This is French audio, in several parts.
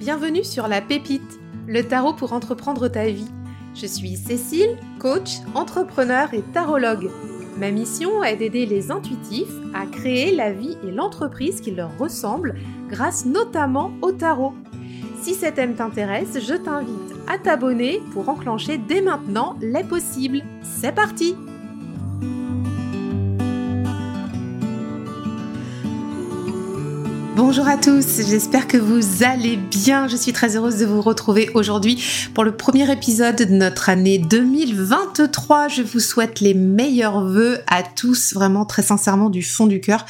Bienvenue sur La Pépite, le tarot pour entreprendre ta vie. Je suis Cécile, coach, entrepreneur et tarologue. Ma mission est d'aider les intuitifs à créer la vie et l'entreprise qui leur ressemblent grâce notamment au tarot. Si cet thème t'intéresse, je t'invite à t'abonner pour enclencher dès maintenant les possibles. C'est parti Bonjour à tous, j'espère que vous allez bien. Je suis très heureuse de vous retrouver aujourd'hui pour le premier épisode de notre année 2023. Je vous souhaite les meilleurs voeux à tous, vraiment très sincèrement du fond du cœur.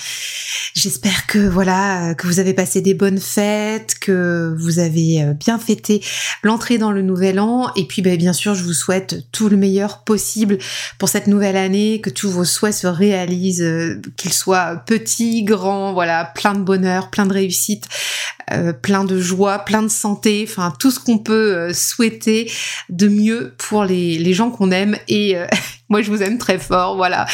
J'espère que voilà, que vous avez passé des bonnes fêtes, que vous avez euh, bien fêté l'entrée dans le nouvel an et puis ben, bien sûr, je vous souhaite tout le meilleur possible pour cette nouvelle année, que tous vos souhaits se réalisent, euh, qu'ils soient petits, grands, voilà, plein de bonheur, plein de réussite, euh, plein de joie, plein de santé, enfin tout ce qu'on peut euh, souhaiter de mieux pour les, gens qu'on aime et euh, moi je vous aime très fort, voilà.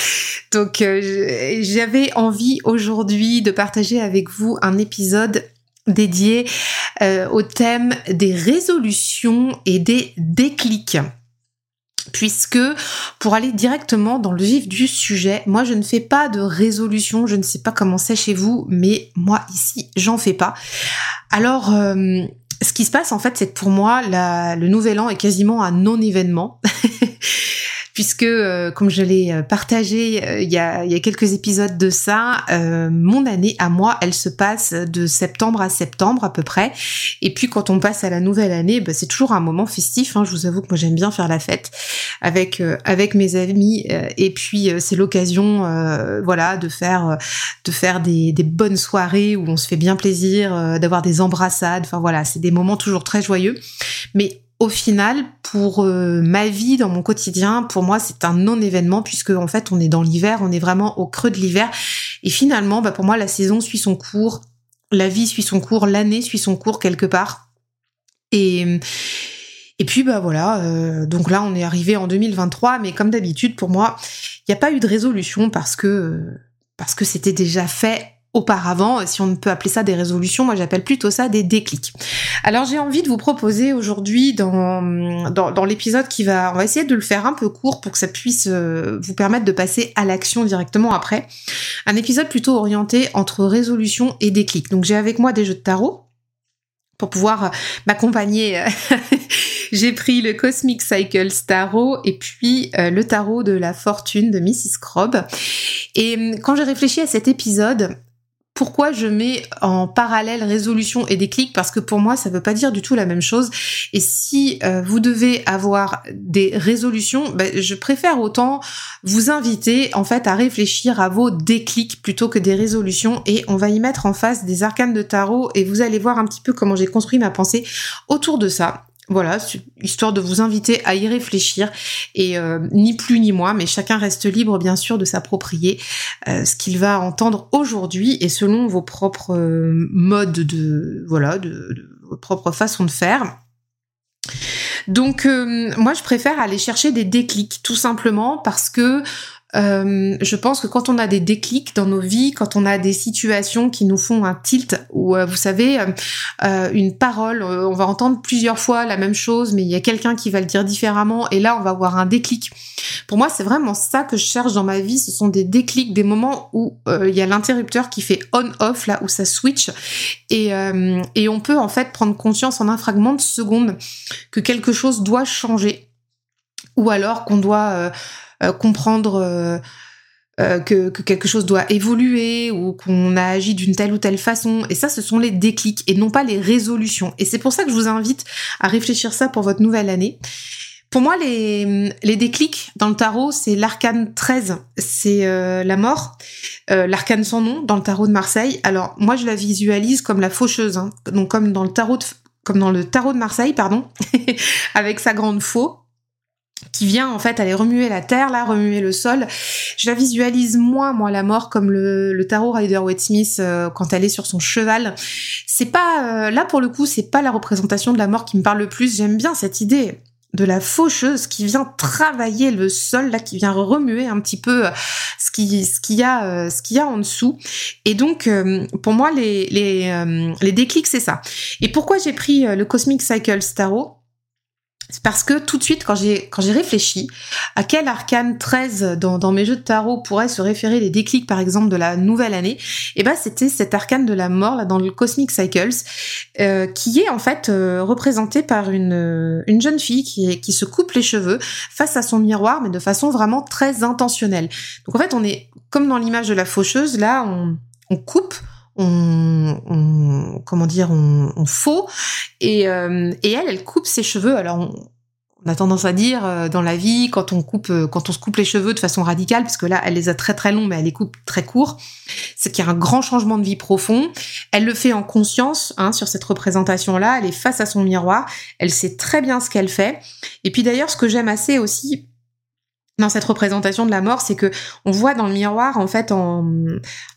Donc j'avais envie aujourd'hui de partager avec vous un épisode dédié au thème des résolutions et des déclics puisque pour aller directement dans le vif du sujet, moi je ne fais pas de résolution, je ne sais pas comment c'est chez vous, mais moi ici j'en fais pas. Alors euh, ce qui se passe en fait, c'est que pour moi le nouvel an est quasiment un non-événement. puisque, euh, comme je l'ai euh, partagé euh, il, y a, quelques épisodes de ça, mon année à moi, elle se passe de septembre à septembre à peu près. Et puis quand on passe à la nouvelle année, bah, c'est toujours un moment festif. Hein. Je vous avoue que moi j'aime bien faire la fête avec avec mes amis. et puis c'est l'occasion, voilà, de faire de faire des, des, bonnes soirées où on se fait bien plaisir, d'avoir des embrassades. Enfin voilà, c'est des moments toujours très joyeux. Mais au final, pour euh, ma vie, dans mon quotidien, pour moi, c'est un non-événement puisque en fait, on est dans l'hiver, on est vraiment au creux de l'hiver. Et finalement, bah, pour moi, la saison suit son cours, la vie suit son cours, l'année suit son cours quelque part. Et et puis bah voilà, euh, donc là on est arrivé en 2023, mais comme d'habitude pour moi, il n'y a pas eu de résolution parce que parce que c'était déjà fait auparavant, si on peut appeler ça des résolutions, moi j'appelle plutôt ça des déclics. Alors j'ai envie de vous proposer aujourd'hui dans, dans, l'épisode qui va, on va essayer de le faire un peu court pour que ça puisse euh, vous permettre de passer à l'action directement après, un épisode plutôt orienté entre résolution et déclic. Donc j'ai avec moi des jeux de tarot pour pouvoir m'accompagner. j'ai pris le Cosmic Cycle Tarot et puis euh, le tarot de la fortune de Mrs. Crobb. Et quand j'ai réfléchi à cet épisode, pourquoi je mets en parallèle résolution et déclic Parce que pour moi, ça ne veut pas dire du tout la même chose. Et si euh, vous devez avoir des résolutions, ben, je préfère autant vous inviter en fait à réfléchir à vos déclics plutôt que des résolutions. Et on va y mettre en face des arcanes de tarot et vous allez voir un petit peu comment j'ai construit ma pensée autour de ça. Voilà, histoire de vous inviter à y réfléchir et euh, ni plus ni moins, mais chacun reste libre bien sûr de s'approprier euh, ce qu'il va entendre aujourd'hui et selon vos propres euh, modes de voilà de, de, vos propres façons de faire. Donc moi je préfère aller chercher des déclics tout simplement parce que euh, je pense que quand on a des déclics dans nos vies, quand on a des situations qui nous font un tilt, ou euh, vous savez, euh, une parole, on va entendre plusieurs fois la même chose, mais il y a quelqu'un qui va le dire différemment, et là on va avoir un déclic. Pour moi, c'est vraiment ça que je cherche dans ma vie, ce sont des déclics, des moments où il y a l'interrupteur qui fait on-off, là où ça switch, et, on peut en fait prendre conscience en un fragment de seconde que quelque chose doit changer, ou alors qu'on doit comprendre euh, euh, que, quelque chose doit évoluer ou qu'on a agi d'une telle ou telle façon. Et ça, ce sont les déclics et non pas les résolutions. Et c'est pour ça que je vous invite à réfléchir ça pour votre nouvelle année. Pour moi, les, les déclics dans le tarot, c'est l'arcane 13, c'est la mort, l'arcane sans nom dans le tarot de Marseille. Alors moi, je la visualise comme la faucheuse, hein. donc comme dans le tarot de, comme dans le tarot de Marseille, pardon, avec sa grande faux qui vient en fait aller remuer la terre, là, remuer le sol. Je la visualise moins, moi, la mort, comme le, tarot Rider Waite Smith euh, quand elle est sur son cheval. C'est pas, euh, là pour le coup, c'est pas la représentation de la mort qui me parle le plus. J'aime bien cette idée. de la faucheuse qui vient travailler le sol là qui vient remuer un petit peu ce qui ce qu'il y a ce qu'il y a en dessous et donc pour moi les les les déclics c'est ça et pourquoi j'ai pris le Cosmic Cycle Tarot? Parce que tout de suite, quand j'ai réfléchi à quel arcane 13 dans, mes jeux de tarot pourrait se référer les déclics, par exemple, de la nouvelle année, eh ben c'était cet arcane de la mort là dans le Cosmic Cycles, euh, qui est en fait euh, représenté par une euh, une jeune fille qui qui se coupe les cheveux face à son miroir, mais de façon vraiment très intentionnelle. Donc en fait, on est comme dans l'image de la faucheuse, là, on on coupe on, on, comment dire, on, on faux. Et, euh, et elle, elle coupe ses cheveux. Alors, on, a tendance à dire euh, dans la vie, quand on coupe, euh, quand on se coupe les cheveux de façon radicale, parce que là, elle les a très très longs, mais elle les coupe très courts, c'est qu'il y a un grand changement de vie profond. Elle le fait en conscience, hein, sur cette représentation-là. Elle est face à son miroir. Elle sait très bien ce qu'elle fait. Et puis d'ailleurs, ce que j'aime assez aussi, dans cette représentation de la mort, c'est que on voit dans le miroir en fait en,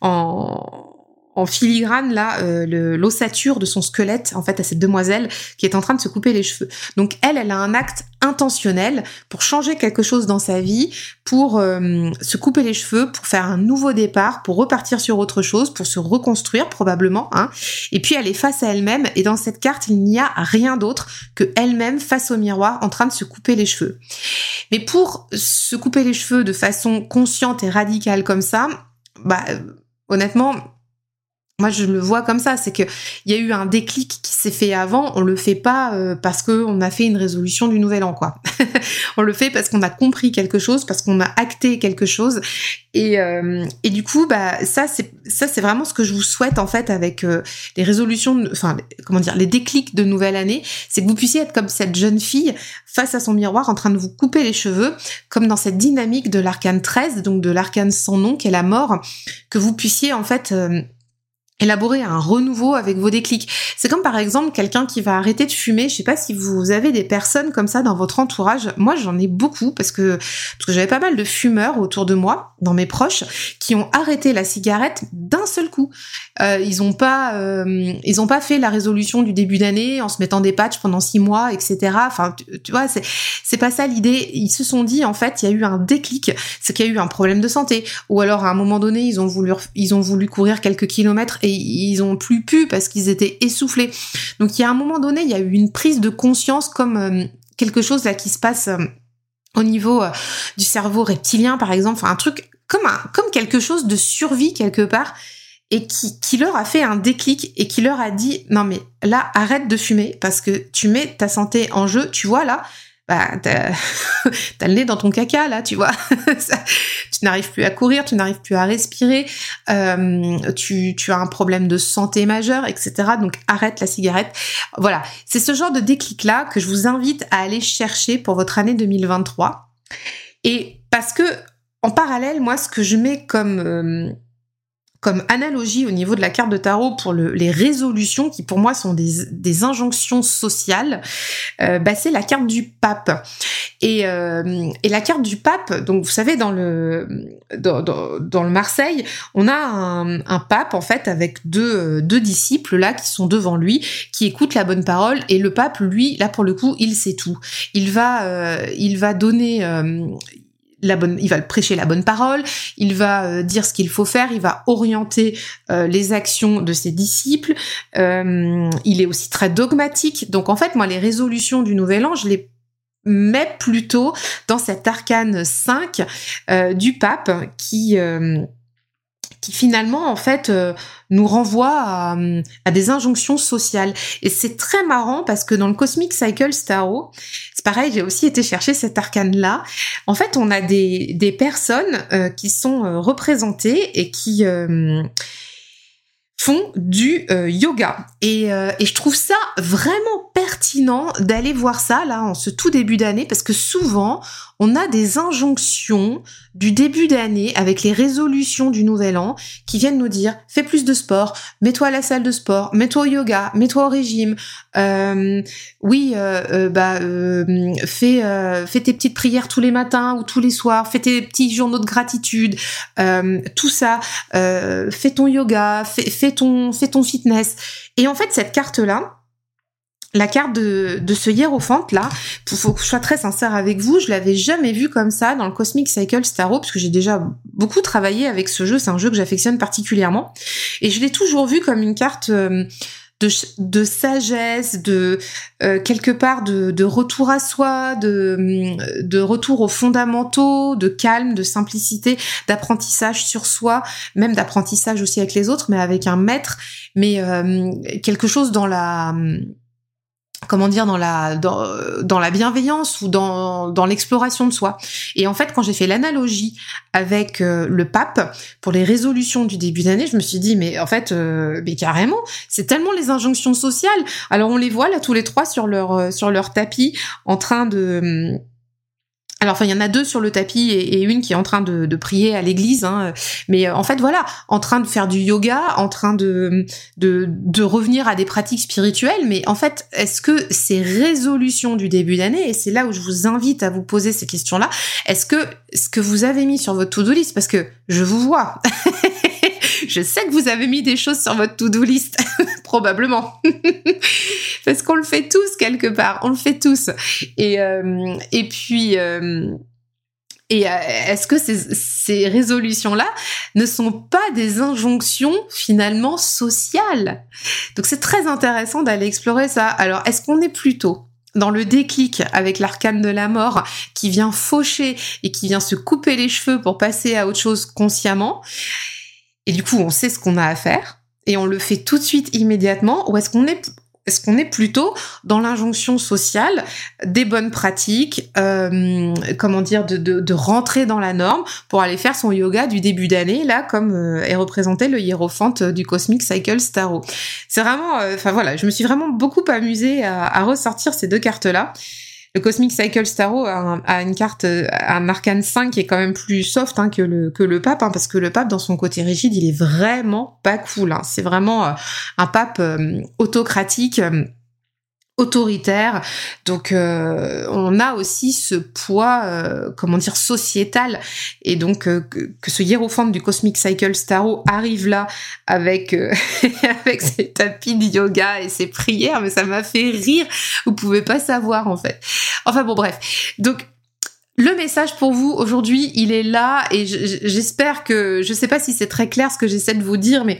en en filigrane là euh, l'ossature de son squelette en fait à cette demoiselle qui est en train de se couper les cheveux. Donc elle, elle a un acte intentionnel pour changer quelque chose dans sa vie, pour euh, se couper les cheveux, pour faire un nouveau départ, pour repartir sur autre chose, pour se reconstruire probablement. Hein. Et puis elle est face à elle-même et dans cette carte il n'y a rien d'autre que elle-même face au miroir en train de se couper les cheveux. Mais pour se couper les cheveux de façon consciente et radicale comme ça, bah honnêtement moi, je le vois comme ça, c'est que il y a eu un déclic qui s'est fait avant. On le fait pas euh, parce que on a fait une résolution du nouvel an, quoi. on le fait parce qu'on a compris quelque chose, parce qu'on a acté quelque chose. Et, euh, et du coup, bah ça, c'est ça, c'est vraiment ce que je vous souhaite en fait avec euh, les résolutions, enfin comment dire, les déclics de nouvelle année, c'est que vous puissiez être comme cette jeune fille face à son miroir en train de vous couper les cheveux, comme dans cette dynamique de l'arcane 13, donc de l'arcane sans nom qui est la mort, que vous puissiez en fait élaborer un renouveau avec vos déclics. C'est comme par exemple quelqu'un qui va arrêter de fumer. Je sais pas si vous avez des personnes comme ça dans votre entourage. Moi, j'en ai beaucoup parce que parce que j'avais pas mal de fumeurs autour de moi, dans mes proches, qui ont arrêté la cigarette d'un seul coup. Euh, ils ont pas euh, ils ont pas fait la résolution du début d'année en se mettant des patchs pendant six mois, etc. Enfin, tu, vois, c'est c'est pas ça l'idée. Ils se sont dit en fait, il y a eu un déclic, c'est qu'il y a eu un problème de santé, ou alors à un moment donné, ils ont voulu ils ont voulu courir quelques kilomètres et ils ont plus pu parce qu'ils étaient essoufflés. Donc il y a un moment donné, il y a eu une prise de conscience comme euh, quelque chose là qui se passe euh, au niveau euh, du cerveau reptilien par exemple, enfin un truc comme un, comme quelque chose de survie quelque part et qui, qui leur a fait un déclic et qui leur a dit non mais là arrête de fumer parce que tu mets ta santé en jeu, tu vois là, bah, t'as le nez dans ton caca là, tu vois. tu n'arrives plus à courir, tu n'arrives plus à respirer, euh, tu, as un problème de santé majeur, etc. Donc arrête la cigarette. Voilà, c'est ce genre de déclic là que je vous invite à aller chercher pour votre année 2023. Et parce que en parallèle, moi, ce que je mets comme euh, comme analogie au niveau de la carte de tarot pour le, les résolutions qui pour moi sont des, injonctions sociales, euh, bah c'est la carte du pape. Et, euh, et la carte du pape, donc vous savez dans le dans, le Marseille, on a un, pape en fait avec deux, deux disciples là qui sont devant lui, qui écoutent la bonne parole et le pape lui là pour le coup il sait tout. Il va euh, il va donner euh, il va prêcher la bonne parole, il va euh, dire ce qu'il faut faire, il va orienter euh, les actions de ses disciples. Euh, il est aussi très dogmatique. Donc en fait, moi, les résolutions du Nouvel An, je les mets plutôt dans cet arcane 5 du pape qui qui finalement en fait nous renvoie à, des injonctions sociales et c'est très marrant parce que dans le Cosmic Cycle Tarot c'est pareil, j'ai aussi été chercher cet arcane-là. En fait, on a des, des personnes euh, qui sont euh, représentées et qui euh, font du yoga. Et, et, je trouve ça vraiment pertinent d'aller voir ça là en ce tout début d'année parce que souvent on a des injonctions du début d'année avec les résolutions du nouvel an qui viennent nous dire fais plus de sport, mets-toi à la salle de sport, mets-toi au yoga, mets-toi au régime, euh, oui, euh, euh bah fais fais tes petites prières tous les matins ou tous les soirs, fais tes petits journaux de gratitude, tout ça, fais ton yoga, fais, fais ton fais ton fitness. Et en fait cette carte là la carte de, de ce hiérophant là, faut que je sois très sincère avec vous, je l'avais jamais vu comme ça dans le Cosmic Cycle Starro, parce que j'ai déjà beaucoup travaillé avec ce jeu, c'est un jeu que j'affectionne particulièrement, et je l'ai toujours vu comme une carte euh, de, de, sagesse, de euh, quelque part de, de, retour à soi, de, de retour aux fondamentaux, de calme, de simplicité, d'apprentissage sur soi, même d'apprentissage aussi avec les autres, mais avec un maître, mais euh, quelque chose dans la comment dire dans la dans, dans la bienveillance ou dans dans l'exploration de soi. Et en fait, quand j'ai fait l'analogie avec euh, le pape pour les résolutions du début d'année, je me suis dit mais en fait euh, mais carrément, c'est tellement les injonctions sociales. Alors on les voit là tous les trois sur leur euh, sur leur tapis en train de alors, enfin, il y en a deux sur le tapis et, une qui est en train de, prier à l'église. Hein. Mais euh, en fait, voilà, en train de faire du yoga, en train de, de, de revenir à des pratiques spirituelles. Mais en fait, est-ce que ces résolutions du début d'année, et c'est là où je vous invite à vous poser ces questions-là, est-ce que ce que vous avez mis sur votre to-do list, parce que je vous vois, je sais que vous avez mis des choses sur votre to-do list, probablement. Parce qu'on le fait tous quelque part, on le fait tous. Et, euh, et puis... Euh, et euh, est-ce que ces, ces résolutions-là ne sont pas des injonctions finalement sociales? Donc c'est très intéressant d'aller explorer ça. Alors est-ce qu'on est plutôt dans le déclic avec l'arcane de la mort qui vient faucher et qui vient se couper les cheveux pour passer à autre chose consciemment? Et du coup on sait ce qu'on a à faire et on le fait tout de suite immédiatement ou est-ce qu'on est est-ce est plutôt dans l'injonction sociale des bonnes pratiques, euh, comment dire, de, de, rentrer dans la norme pour aller faire son yoga du début d'année, là, comme euh, est représenté le hiérophant du Cosmic Cycle Starro. C'est vraiment, euh, enfin voilà, je me suis vraiment beaucoup amusée à ressortir ces deux cartes-là. Le Cosmic Cycle Starro a, une carte, euh, un arcane 5 qui est quand même plus soft hein, que le pape, hein, parce que le pape dans son côté rigide, il est vraiment pas cool. Hein. C'est vraiment euh, un pape euh, autocratique autoritaire. Donc euh, on a aussi ce poids, euh, comment dire, sociétal. Et donc euh, que, ce hiérophant du Cosmic Cycle Starro arrive là avec avec ses tapis de yoga et ses prières, mais ça m'a fait rire. Vous pouvez pas savoir en fait. Enfin bon bref. Donc le message pour vous aujourd'hui, il est là et j'espère que je sais pas si c'est très clair ce que j'essaie de vous dire, mais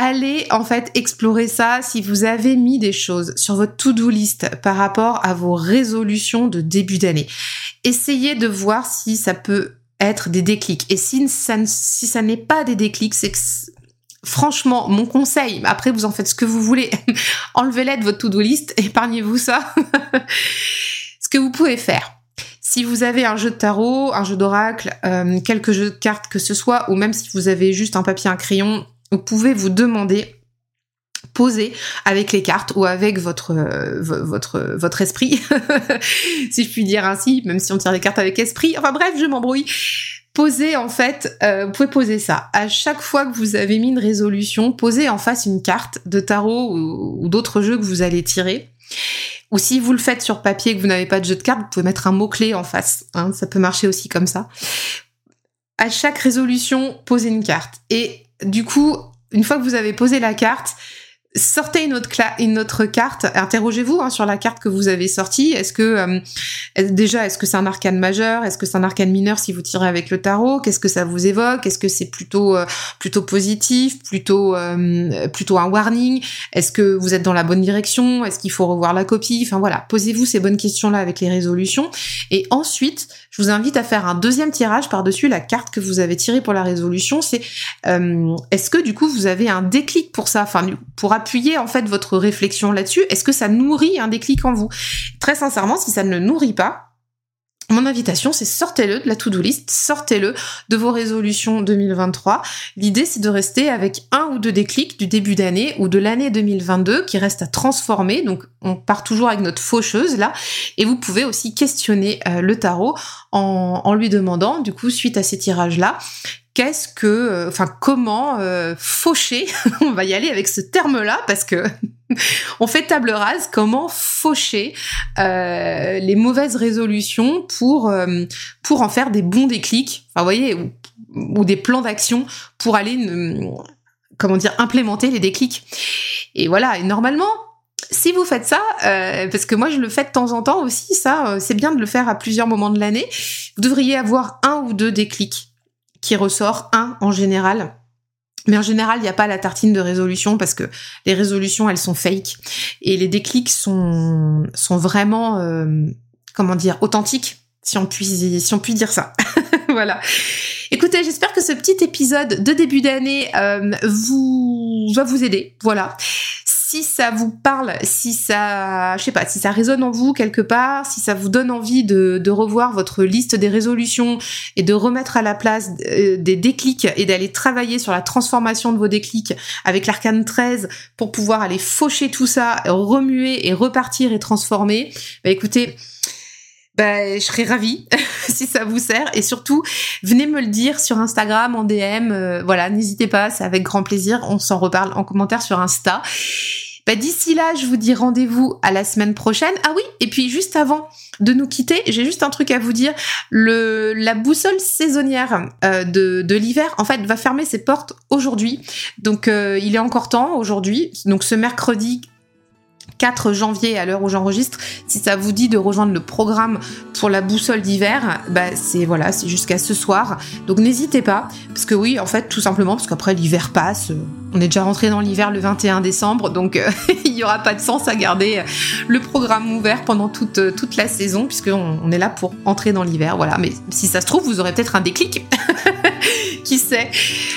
allez en fait explorer ça si vous avez mis des choses sur votre to-do list par rapport à vos résolutions de début d'année. Essayez de voir si ça peut être des déclics. Et si ça, n'est pas des déclics, c'est que franchement, mon conseil, après vous en faites ce que vous voulez, enlevez-les de votre to-do list, épargnez-vous ça. ce que vous pouvez faire. Si vous avez un jeu de tarot, un jeu d'oracle, euh, quelques jeux de cartes que ce soit, ou même si vous avez juste un papier, un crayon, vous pouvez vous demander poser avec les cartes ou avec votre euh, esprit si je puis dire ainsi même si on tire les cartes avec esprit. Enfin bref je m'embrouille. Posez en fait euh, vous pouvez poser ça. À chaque fois que vous avez mis une résolution posez en face une carte de tarot ou, d'autres jeux que vous allez tirer. Ou si vous le faites sur papier et que vous n'avez pas de jeu de cartes vous pouvez mettre un mot clé en face hein, ça peut marcher aussi comme ça. À chaque résolution posez une carte. Et du coup, une fois que vous avez posé la carte, sortez une autre, carte, interrogez-vous hein, sur la carte que vous avez sortie. Est-ce que euh, déjà, est-ce que c'est un arcane majeur? Est-ce que c'est un arcane mineur si vous tirez avec le tarot? Qu'est-ce que ça vous évoque? Est-ce que c'est plutôt euh, plutôt positif, plutôt euh, plutôt un warning? Est-ce que vous êtes dans la bonne direction? Est-ce qu'il faut revoir la copie? Enfin voilà, posez-vous ces bonnes questions-là avec les résolutions. Et ensuite, je vous invite à faire un deuxième tirage par-dessus la carte que vous avez tirée pour la résolution. C'est est-ce que du coup vous avez un déclic pour ça? Enfin, pour appuyer en fait votre réflexion là-dessus Est-ce que ça nourrit un déclic en vous? Très sincèrement, si ça ne le nourrit pas, mon invitation, c'est sortez-le de la to-do list, sortez-le de vos résolutions 2023. L'idée, c'est de rester avec un ou deux déclics du début d'année ou de l'année 2022 qui reste à transformer. Donc, on part toujours avec notre faucheuse là. Et vous pouvez aussi questionner euh, le tarot en, en lui demandant, du coup, suite à ces tirages-là, qu'est-ce que, euh, enfin, comment euh, faucher On va y aller avec ce terme-là parce que on fait table rase. Comment faucher les mauvaises résolutions pour pour en faire des bons déclics Enfin, vous voyez, ou, des plans d'action pour aller, comment dire, implémenter les déclics. Et voilà. Et normalement, si vous faites ça, euh, parce que moi je le fais de temps en temps aussi, ça, c'est bien de le faire à plusieurs moments de l'année, vous devriez avoir un ou deux déclics qui ressort, un en général. Mais en général, il n'y a pas la tartine de résolution parce que les résolutions, elles sont fake. Et les déclics sont, sont vraiment, comment dire, authentiques, si on, puis, si on dire ça. voilà. Écoutez, j'espère que ce petit épisode de début d'année euh, vous va vous aider. Voilà. Si ça vous parle, si ça, je sais pas, si ça résonne en vous quelque part, si ça vous donne envie de, de revoir votre liste des résolutions et de remettre à la place euh, des déclics et d'aller travailler sur la transformation de vos déclics avec l'arcane 13 pour pouvoir aller faucher tout ça, remuer et repartir et transformer, bah écoutez, bah, je serais ravie si ça vous sert. Et surtout, venez me le dire sur Instagram, en DM. Euh, voilà, n'hésitez pas, c'est avec grand plaisir. On s'en reparle en commentaire sur Insta. Bah, D'ici là, je vous dis rendez-vous à la semaine prochaine. Ah oui, et puis juste avant de nous quitter, j'ai juste un truc à vous dire. La boussole saisonnière euh, de, de l'hiver, en fait, va fermer ses portes aujourd'hui. Donc, euh, il est encore temps aujourd'hui. Donc, ce mercredi 4 janvier à l'heure où j'enregistre. Si ça vous dit de rejoindre le programme pour la boussole d'hiver, bah c'est voilà, c'est jusqu'à ce soir. Donc n'hésitez pas, parce que oui, en fait, tout simplement parce qu'après l'hiver passe. Euh, on est déjà rentré dans l'hiver le 21 décembre, donc euh, il n'y aura pas de sens à garder euh, le programme ouvert pendant toute, toute la saison, puisqu'on on est là pour entrer dans l'hiver. Voilà, mais si ça se trouve, vous aurez peut-être un déclic. qui sait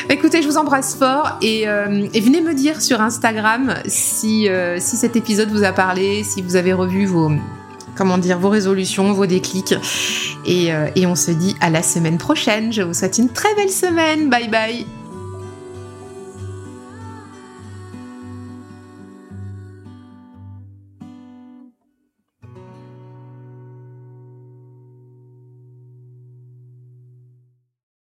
Écoutez, je vous embrasse fort et, et, venez me dire sur Instagram si, si cet épisode vous a parlé, si vous avez revu vos, comment dire, vos résolutions, vos déclics. Et, euh, et on se dit à la semaine prochaine. Je vous souhaite une très belle semaine. Bye bye